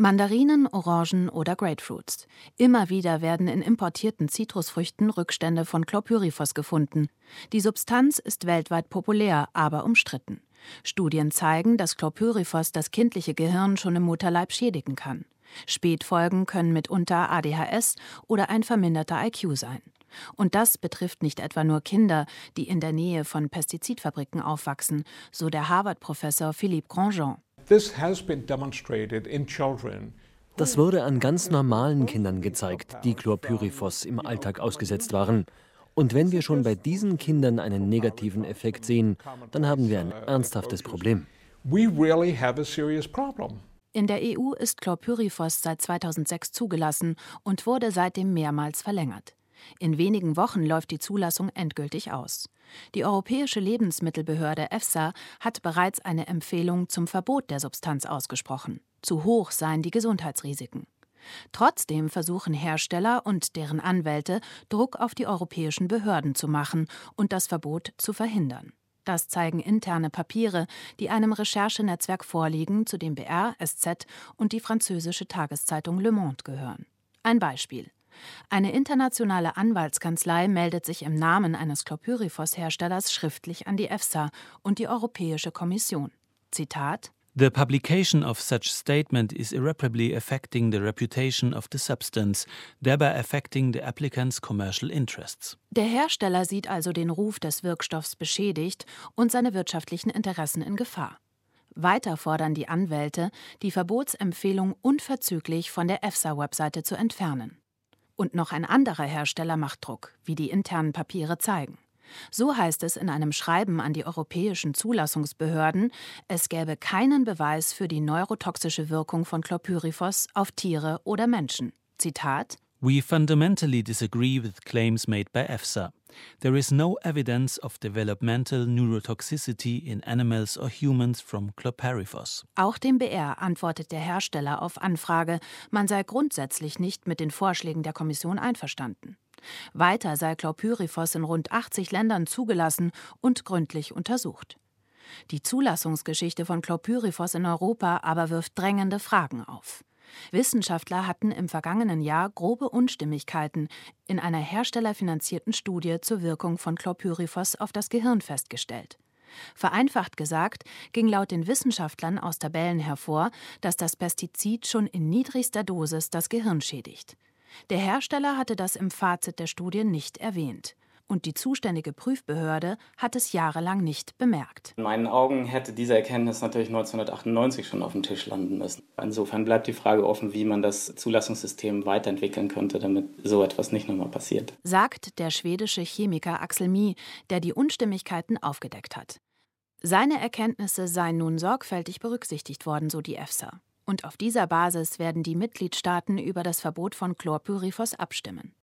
Mandarinen, Orangen oder Grapefruits. Immer wieder werden in importierten Zitrusfrüchten Rückstände von Chlorpyrifos gefunden. Die Substanz ist weltweit populär, aber umstritten. Studien zeigen, dass Chlorpyrifos das kindliche Gehirn schon im Mutterleib schädigen kann. Spätfolgen können mitunter ADHS oder ein verminderter IQ sein. Und das betrifft nicht etwa nur Kinder, die in der Nähe von Pestizidfabriken aufwachsen, so der Harvard-Professor Philippe Grandjean. Das wurde an ganz normalen Kindern gezeigt, die Chlorpyrifos im Alltag ausgesetzt waren. Und wenn wir schon bei diesen Kindern einen negativen Effekt sehen, dann haben wir ein ernsthaftes Problem. In der EU ist Chlorpyrifos seit 2006 zugelassen und wurde seitdem mehrmals verlängert. In wenigen Wochen läuft die Zulassung endgültig aus. Die Europäische Lebensmittelbehörde EFSA hat bereits eine Empfehlung zum Verbot der Substanz ausgesprochen. Zu hoch seien die Gesundheitsrisiken. Trotzdem versuchen Hersteller und deren Anwälte Druck auf die europäischen Behörden zu machen und das Verbot zu verhindern. Das zeigen interne Papiere, die einem Recherchenetzwerk vorliegen, zu dem BR, SZ und die französische Tageszeitung Le Monde gehören. Ein Beispiel. Eine internationale Anwaltskanzlei meldet sich im Namen eines Chlorpyrifos-Herstellers schriftlich an die EFSA und die Europäische Kommission. Zitat The publication of such statement is irreparably affecting the reputation of the substance, thereby affecting the applicant's commercial interests. Der Hersteller sieht also den Ruf des Wirkstoffs beschädigt und seine wirtschaftlichen Interessen in Gefahr. Weiter fordern die Anwälte, die Verbotsempfehlung unverzüglich von der EFSA-Webseite zu entfernen. Und noch ein anderer Hersteller macht Druck, wie die internen Papiere zeigen. So heißt es in einem Schreiben an die europäischen Zulassungsbehörden, es gäbe keinen Beweis für die neurotoxische Wirkung von Chlorpyrifos auf Tiere oder Menschen. Zitat We fundamentally disagree with claims made by EFSA. There is no evidence of developmental neurotoxicity in animals or humans from chlorpyrifos. Auch dem BR antwortet der Hersteller auf Anfrage, man sei grundsätzlich nicht mit den Vorschlägen der Kommission einverstanden. Weiter sei Chlorpyrifos in rund 80 Ländern zugelassen und gründlich untersucht. Die Zulassungsgeschichte von Chlorpyrifos in Europa aber wirft drängende Fragen auf. Wissenschaftler hatten im vergangenen Jahr grobe Unstimmigkeiten in einer herstellerfinanzierten Studie zur Wirkung von Chlorpyrifos auf das Gehirn festgestellt. Vereinfacht gesagt ging laut den Wissenschaftlern aus Tabellen hervor, dass das Pestizid schon in niedrigster Dosis das Gehirn schädigt. Der Hersteller hatte das im Fazit der Studie nicht erwähnt und die zuständige Prüfbehörde hat es jahrelang nicht bemerkt. In meinen Augen hätte diese Erkenntnis natürlich 1998 schon auf dem Tisch landen müssen. Insofern bleibt die Frage offen, wie man das Zulassungssystem weiterentwickeln könnte, damit so etwas nicht nochmal passiert. Sagt der schwedische Chemiker Axel Mie, der die Unstimmigkeiten aufgedeckt hat. Seine Erkenntnisse seien nun sorgfältig berücksichtigt worden, so die EFSA. Und auf dieser Basis werden die Mitgliedstaaten über das Verbot von Chlorpyrifos abstimmen.